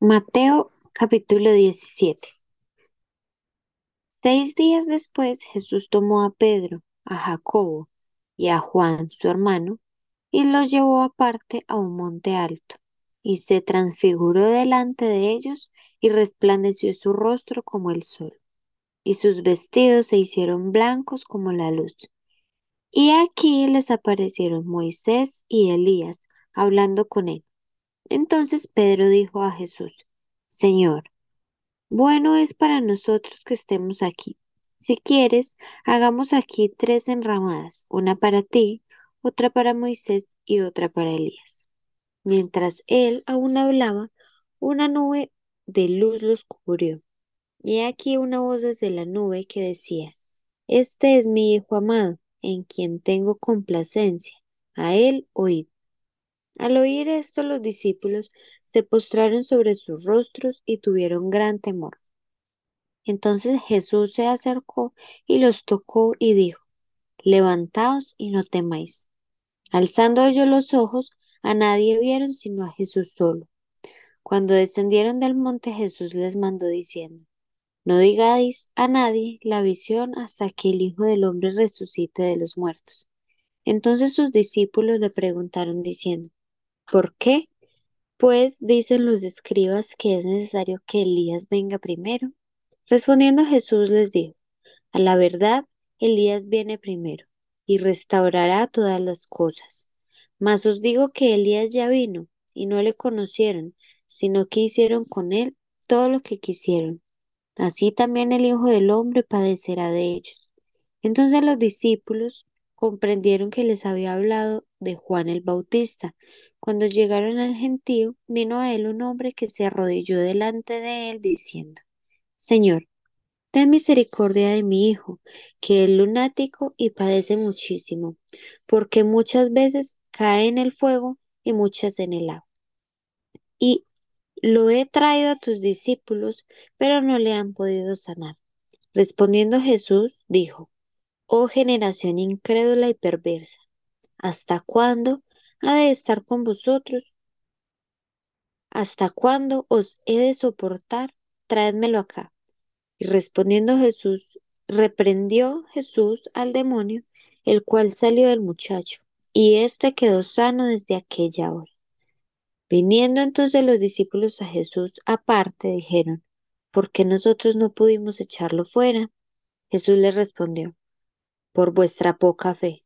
Mateo capítulo 17. Seis días después Jesús tomó a Pedro, a Jacobo y a Juan su hermano, y los llevó aparte a un monte alto, y se transfiguró delante de ellos, y resplandeció su rostro como el sol, y sus vestidos se hicieron blancos como la luz. Y aquí les aparecieron Moisés y Elías, hablando con él. Entonces Pedro dijo a Jesús, Señor, bueno es para nosotros que estemos aquí. Si quieres, hagamos aquí tres enramadas, una para ti, otra para Moisés y otra para Elías. Mientras él aún hablaba, una nube de luz los cubrió. Y aquí una voz desde la nube que decía, Este es mi Hijo amado, en quien tengo complacencia. A él oíd. Al oír esto los discípulos se postraron sobre sus rostros y tuvieron gran temor. Entonces Jesús se acercó y los tocó y dijo, Levantaos y no temáis. Alzando ellos los ojos, a nadie vieron sino a Jesús solo. Cuando descendieron del monte Jesús les mandó diciendo, No digáis a nadie la visión hasta que el Hijo del Hombre resucite de los muertos. Entonces sus discípulos le preguntaron diciendo, ¿Por qué? Pues dicen los escribas que es necesario que Elías venga primero. Respondiendo Jesús les dijo, A la verdad, Elías viene primero y restaurará todas las cosas. Mas os digo que Elías ya vino y no le conocieron, sino que hicieron con él todo lo que quisieron. Así también el Hijo del Hombre padecerá de ellos. Entonces los discípulos comprendieron que les había hablado de Juan el Bautista. Cuando llegaron al gentío, vino a él un hombre que se arrodilló delante de él, diciendo, Señor, ten misericordia de mi hijo, que es lunático y padece muchísimo, porque muchas veces cae en el fuego y muchas en el agua. Y lo he traído a tus discípulos, pero no le han podido sanar. Respondiendo Jesús, dijo, Oh generación incrédula y perversa, ¿hasta cuándo ha de estar con vosotros? ¿Hasta cuándo os he de soportar? Traédmelo acá. Y respondiendo Jesús, reprendió Jesús al demonio, el cual salió del muchacho, y éste quedó sano desde aquella hora. Viniendo entonces los discípulos a Jesús aparte, dijeron, ¿por qué nosotros no pudimos echarlo fuera? Jesús les respondió, por vuestra poca fe,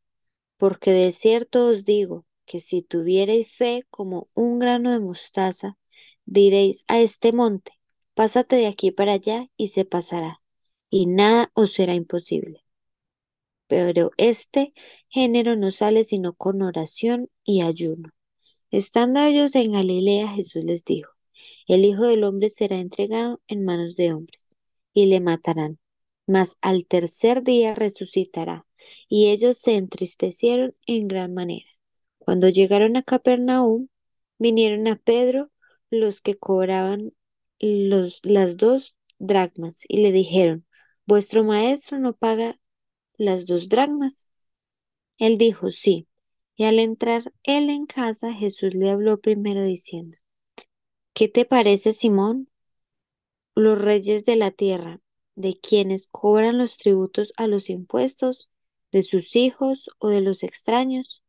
porque de cierto os digo que si tuviereis fe como un grano de mostaza, diréis a este monte, pásate de aquí para allá y se pasará, y nada os será imposible. Pero este género no sale sino con oración y ayuno. Estando ellos en Galilea, Jesús les dijo, el Hijo del Hombre será entregado en manos de hombres, y le matarán, mas al tercer día resucitará. Y ellos se entristecieron en gran manera. Cuando llegaron a Capernaum, vinieron a Pedro los que cobraban los, las dos dracmas y le dijeron, ¿vuestro maestro no paga las dos dracmas? Él dijo, sí. Y al entrar él en casa, Jesús le habló primero diciendo, ¿qué te parece, Simón? Los reyes de la tierra, de quienes cobran los tributos a los impuestos, de sus hijos o de los extraños.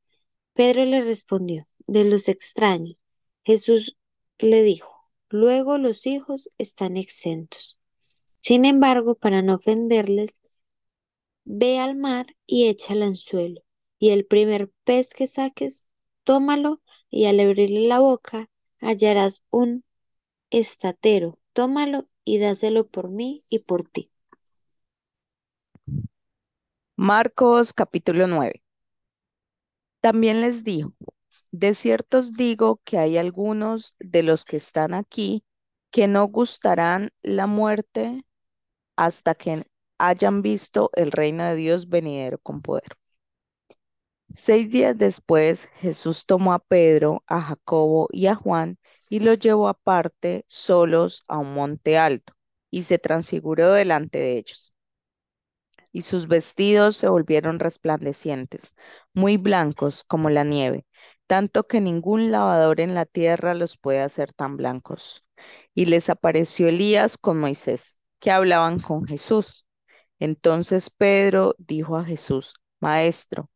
Pedro le respondió, de los extraños. Jesús le dijo, luego los hijos están exentos. Sin embargo, para no ofenderles, ve al mar y echa el anzuelo, y el primer pez que saques, tómalo, y al abrirle la boca hallarás un estatero, tómalo y dáselo por mí y por ti. Marcos capítulo 9. También les dijo, de cierto os digo que hay algunos de los que están aquí que no gustarán la muerte hasta que hayan visto el reino de Dios venidero con poder. Seis días después, Jesús tomó a Pedro, a Jacobo y a Juan y los llevó aparte solos a un monte alto y se transfiguró delante de ellos. Y sus vestidos se volvieron resplandecientes, muy blancos como la nieve. tanto que ningún lavador en la tierra los puede hacer tan blancos. Y les apareció Elías con Moisés, que hablaban con Jesús. Entonces Pedro dijo a Jesús, Maestro,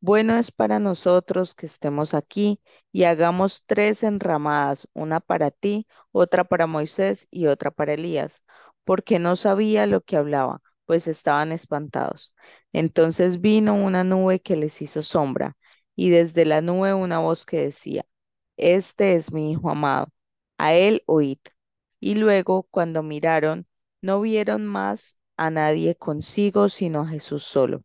bueno es para nosotros que estemos aquí y hagamos tres enramadas, una para ti, otra para Moisés y otra para Elías, porque no sabía lo que hablaba, pues estaban espantados. Entonces vino una nube que les hizo sombra, y desde la nube una voz que decía, Este es mi Hijo amado, a él oíd. Y luego, cuando miraron, no vieron más a nadie consigo, sino a Jesús solo.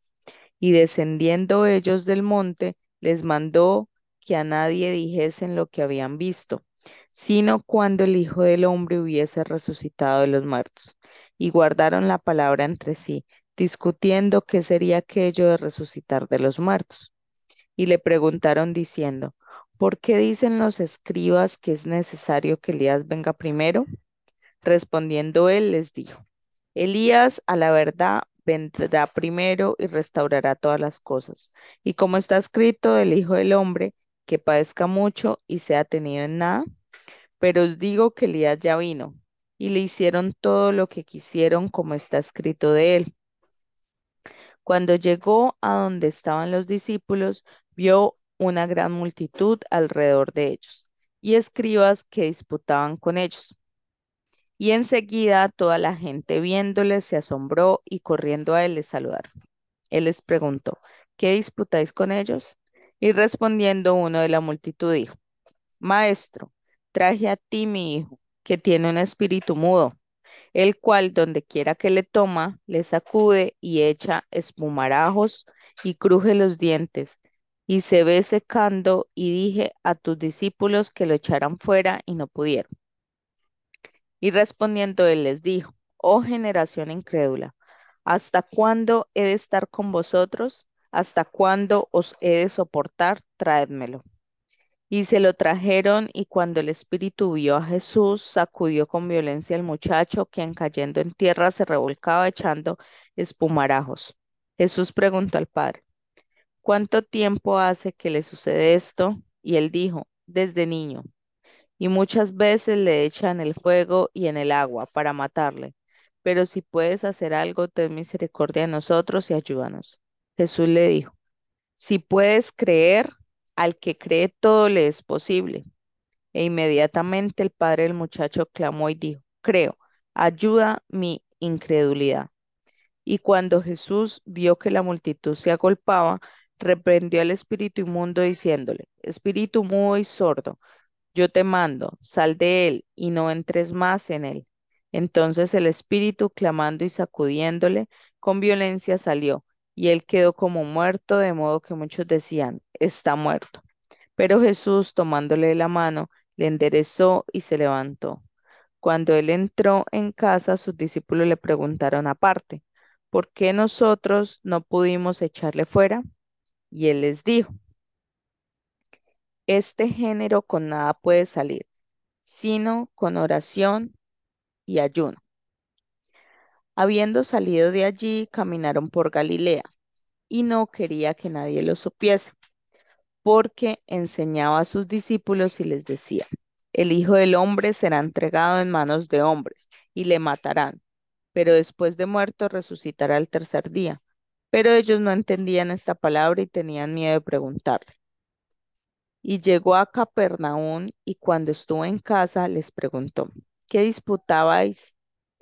Y descendiendo ellos del monte, les mandó que a nadie dijesen lo que habían visto, sino cuando el Hijo del Hombre hubiese resucitado de los muertos. Y guardaron la palabra entre sí, discutiendo qué sería aquello de resucitar de los muertos. Y le preguntaron diciendo, ¿por qué dicen los escribas que es necesario que Elías venga primero? Respondiendo él les dijo, Elías a la verdad vendrá primero y restaurará todas las cosas. Y como está escrito del Hijo del Hombre, que padezca mucho y sea tenido en nada, pero os digo que Elías ya vino y le hicieron todo lo que quisieron como está escrito de él. Cuando llegó a donde estaban los discípulos, vio una gran multitud alrededor de ellos y escribas que disputaban con ellos. Y enseguida toda la gente viéndole se asombró y corriendo a él les saludaron. Él les preguntó, ¿qué disputáis con ellos? Y respondiendo uno de la multitud dijo, Maestro, traje a ti mi hijo, que tiene un espíritu mudo, el cual donde quiera que le toma, le sacude y echa espumarajos y cruje los dientes, y se ve secando, y dije a tus discípulos que lo echaran fuera y no pudieron. Y respondiendo él les dijo, oh generación incrédula, ¿hasta cuándo he de estar con vosotros? ¿Hasta cuándo os he de soportar? Traédmelo. Y se lo trajeron y cuando el espíritu vio a Jesús, sacudió con violencia al muchacho, quien cayendo en tierra se revolcaba echando espumarajos. Jesús preguntó al padre, ¿cuánto tiempo hace que le sucede esto? Y él dijo, desde niño y muchas veces le echan el fuego y en el agua para matarle. Pero si puedes hacer algo, ten misericordia de nosotros y ayúdanos. Jesús le dijo, si puedes creer, al que cree todo le es posible. E inmediatamente el padre del muchacho clamó y dijo, creo, ayuda mi incredulidad. Y cuando Jesús vio que la multitud se agolpaba, reprendió al espíritu inmundo diciéndole, espíritu muy sordo, yo te mando, sal de él y no entres más en él. Entonces el espíritu, clamando y sacudiéndole, con violencia salió, y él quedó como muerto, de modo que muchos decían, está muerto. Pero Jesús, tomándole la mano, le enderezó y se levantó. Cuando él entró en casa, sus discípulos le preguntaron aparte, ¿por qué nosotros no pudimos echarle fuera? Y él les dijo, este género con nada puede salir, sino con oración y ayuno. Habiendo salido de allí, caminaron por Galilea, y no quería que nadie lo supiese, porque enseñaba a sus discípulos y les decía, el Hijo del Hombre será entregado en manos de hombres, y le matarán, pero después de muerto resucitará el tercer día. Pero ellos no entendían esta palabra y tenían miedo de preguntarle. Y llegó a Capernaum y cuando estuvo en casa les preguntó, ¿qué disputabais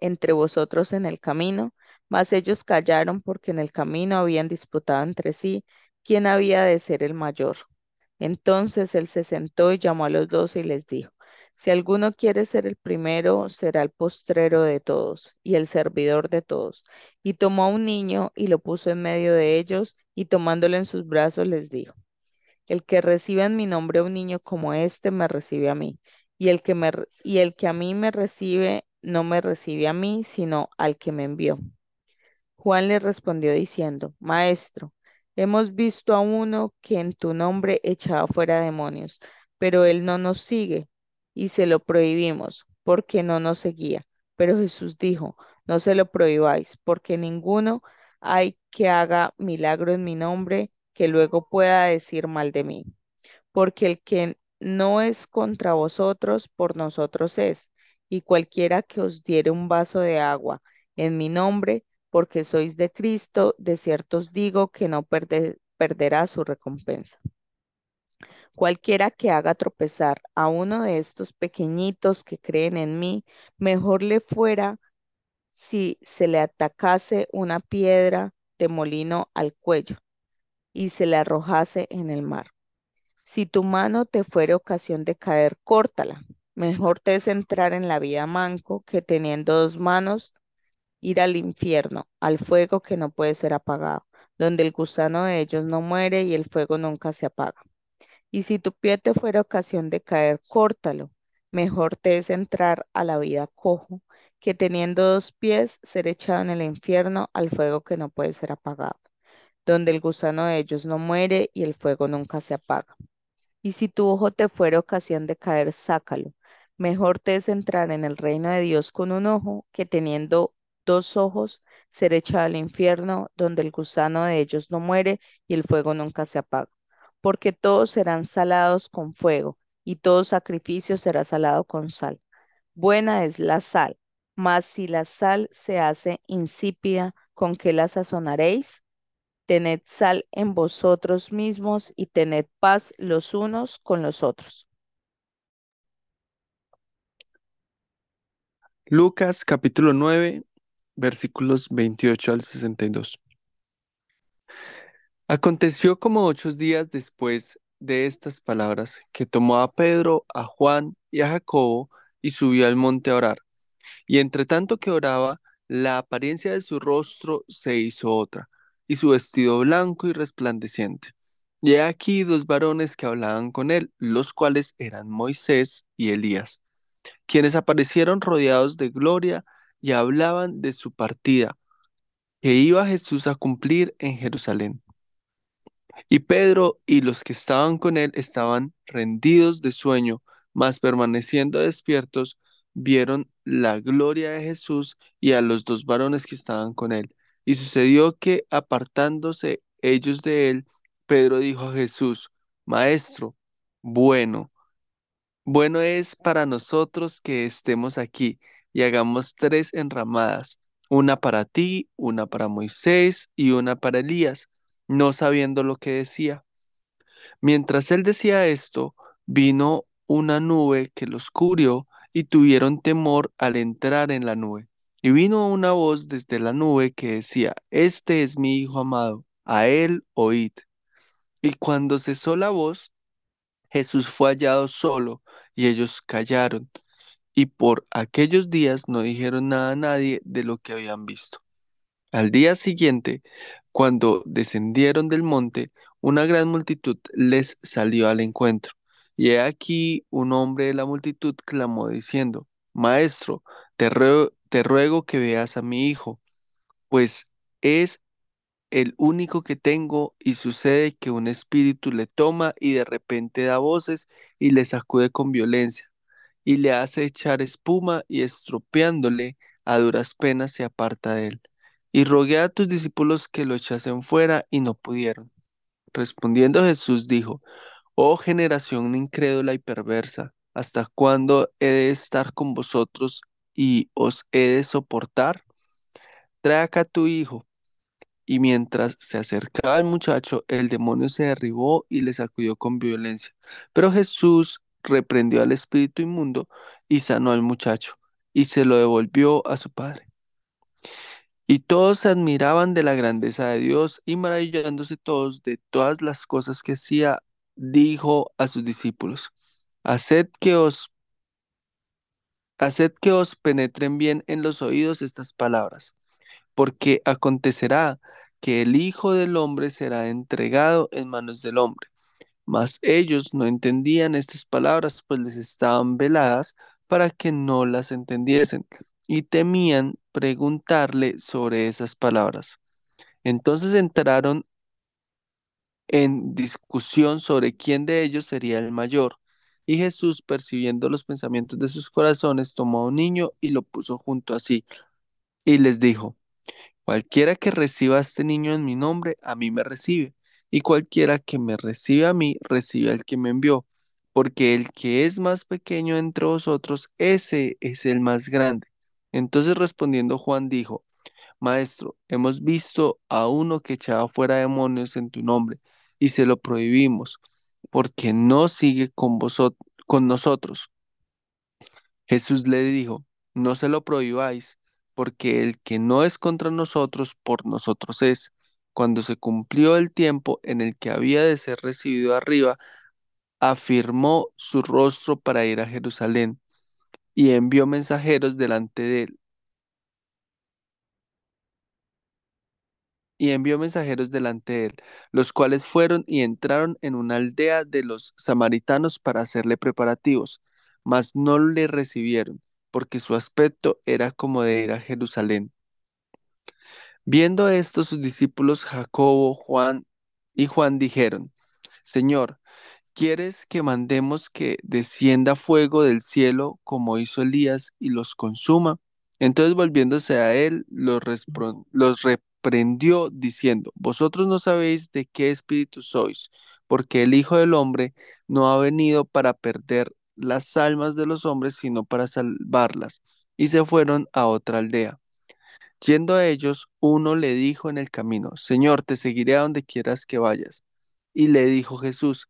entre vosotros en el camino? Mas ellos callaron porque en el camino habían disputado entre sí quién había de ser el mayor. Entonces él se sentó y llamó a los dos y les dijo, si alguno quiere ser el primero, será el postrero de todos y el servidor de todos. Y tomó a un niño y lo puso en medio de ellos y tomándolo en sus brazos les dijo, el que recibe en mi nombre un niño como este, me recibe a mí. Y el que, me, y el que a mí me recibe, no me recibe a mí, sino al que me envió. Juan le respondió diciendo, Maestro, hemos visto a uno que en tu nombre echaba fuera demonios, pero él no nos sigue y se lo prohibimos porque no nos seguía. Pero Jesús dijo, no se lo prohibáis, porque ninguno hay que haga milagro en mi nombre que luego pueda decir mal de mí. porque el que no es contra vosotros, por nosotros es, y cualquiera que os diere un vaso de agua en mi nombre, porque sois de Cristo, de cierto os digo que no perde- perderá su recompensa. Cualquiera que haga tropezar a uno de estos pequeñitos que creen en mí, mejor le fuera si se le atacase una piedra de molino al cuello y se le arrojase en el mar. Si tu mano te fuere ocasión de caer, córtala. Mejor te es entrar en la vida manco que teniendo dos manos ir al infierno, al fuego que no puede ser apagado, donde el gusano de ellos no muere y el fuego nunca se apaga. Y si tu pie te fuera ocasión de caer, córtalo. Mejor te es entrar a la vida cojo que teniendo dos pies ser echado en el infierno al fuego que no puede ser apagado, donde el gusano de ellos no muere y el fuego nunca se apaga. Y si tu ojo te fuera ocasión de caer, sácalo. Mejor te es entrar en el reino de Dios con un ojo que teniendo dos ojos ser echado al infierno, donde el gusano de ellos no muere y el fuego nunca se apaga. Porque todos serán salados con fuego, y todo sacrificio será salado con sal. Buena es la sal, mas si la sal se hace insípida, ¿con qué la sazonaréis? Tened sal en vosotros mismos y tened paz los unos con los otros. Lucas capítulo 9, versículos 28 al 62. Aconteció como ocho días después de estas palabras que tomó a Pedro, a Juan y a Jacobo y subió al monte a orar. Y entre tanto que oraba, la apariencia de su rostro se hizo otra, y su vestido blanco y resplandeciente. Y he aquí dos varones que hablaban con él, los cuales eran Moisés y Elías, quienes aparecieron rodeados de gloria y hablaban de su partida, que iba Jesús a cumplir en Jerusalén. Y Pedro y los que estaban con él estaban rendidos de sueño, mas permaneciendo despiertos, vieron la gloria de Jesús y a los dos varones que estaban con él. Y sucedió que apartándose ellos de él, Pedro dijo a Jesús, Maestro, bueno, bueno es para nosotros que estemos aquí y hagamos tres enramadas, una para ti, una para Moisés y una para Elías, no sabiendo lo que decía. Mientras él decía esto, vino una nube que los cubrió y tuvieron temor al entrar en la nube. Y vino una voz desde la nube que decía, Este es mi Hijo amado, a él oíd. Y cuando cesó la voz, Jesús fue hallado solo y ellos callaron. Y por aquellos días no dijeron nada a nadie de lo que habían visto. Al día siguiente, cuando descendieron del monte, una gran multitud les salió al encuentro. Y he aquí un hombre de la multitud clamó diciendo, Maestro, te ruego, te ruego que veas a mi hijo, pues es el único que tengo y sucede que un espíritu le toma y de repente da voces y le sacude con violencia y le hace echar espuma y estropeándole a duras penas se aparta de él. Y rogué a tus discípulos que lo echasen fuera y no pudieron. Respondiendo Jesús dijo, Oh generación incrédula y perversa, ¿hasta cuándo he de estar con vosotros y os he de soportar? Trae acá a tu hijo. Y mientras se acercaba el muchacho, el demonio se derribó y le sacudió con violencia. Pero Jesús reprendió al espíritu inmundo y sanó al muchacho y se lo devolvió a su padre. Y todos se admiraban de la grandeza de Dios y maravillándose todos de todas las cosas que hacía, dijo a sus discípulos, Haced que os, haced que os penetren bien en los oídos estas palabras, porque acontecerá que el Hijo del Hombre será entregado en manos del hombre. Mas ellos no entendían estas palabras, pues les estaban veladas para que no las entendiesen, y temían preguntarle sobre esas palabras. Entonces entraron en discusión sobre quién de ellos sería el mayor. Y Jesús, percibiendo los pensamientos de sus corazones, tomó a un niño y lo puso junto a sí, y les dijo, Cualquiera que reciba a este niño en mi nombre, a mí me recibe, y cualquiera que me recibe a mí, recibe al que me envió, porque el que es más pequeño entre vosotros, ese es el más grande. Entonces respondiendo Juan dijo, Maestro, hemos visto a uno que echaba fuera demonios en tu nombre, y se lo prohibimos, porque no sigue con con nosotros. Jesús le dijo, no se lo prohibáis, porque el que no es contra nosotros, por nosotros es. Cuando se cumplió el tiempo en el que había de ser recibido arriba, afirmó su rostro para ir a Jerusalén y envió mensajeros delante de él. Y envió mensajeros delante de él, los cuales fueron y entraron en una aldea de los samaritanos para hacerle preparativos, mas no le recibieron, porque su aspecto era como de ir a Jerusalén. Viendo esto, sus discípulos Jacobo, Juan y Juan dijeron, Señor, ¿Quieres que mandemos que descienda fuego del cielo como hizo Elías y los consuma? Entonces volviéndose a él, los, los reprendió diciendo, Vosotros no sabéis de qué espíritu sois, porque el Hijo del Hombre no ha venido para perder las almas de los hombres, sino para salvarlas. Y se fueron a otra aldea. Yendo a ellos, uno le dijo en el camino, Señor, te seguiré a donde quieras que vayas. Y le dijo Jesús,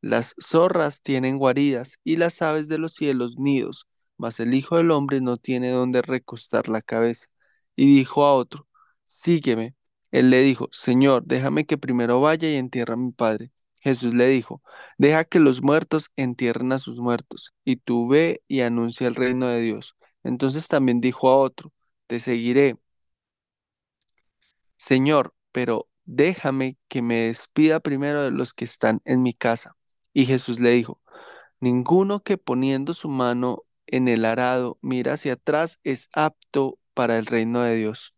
las zorras tienen guaridas y las aves de los cielos nidos, mas el Hijo del Hombre no tiene donde recostar la cabeza. Y dijo a otro, Sígueme. Él le dijo, Señor, déjame que primero vaya y entierre a mi padre. Jesús le dijo, Deja que los muertos entierren a sus muertos, y tú ve y anuncia el reino de Dios. Entonces también dijo a otro, Te seguiré, Señor, pero déjame que me despida primero de los que están en mi casa. Y Jesús le dijo, Ninguno que poniendo su mano en el arado mira hacia atrás es apto para el reino de Dios.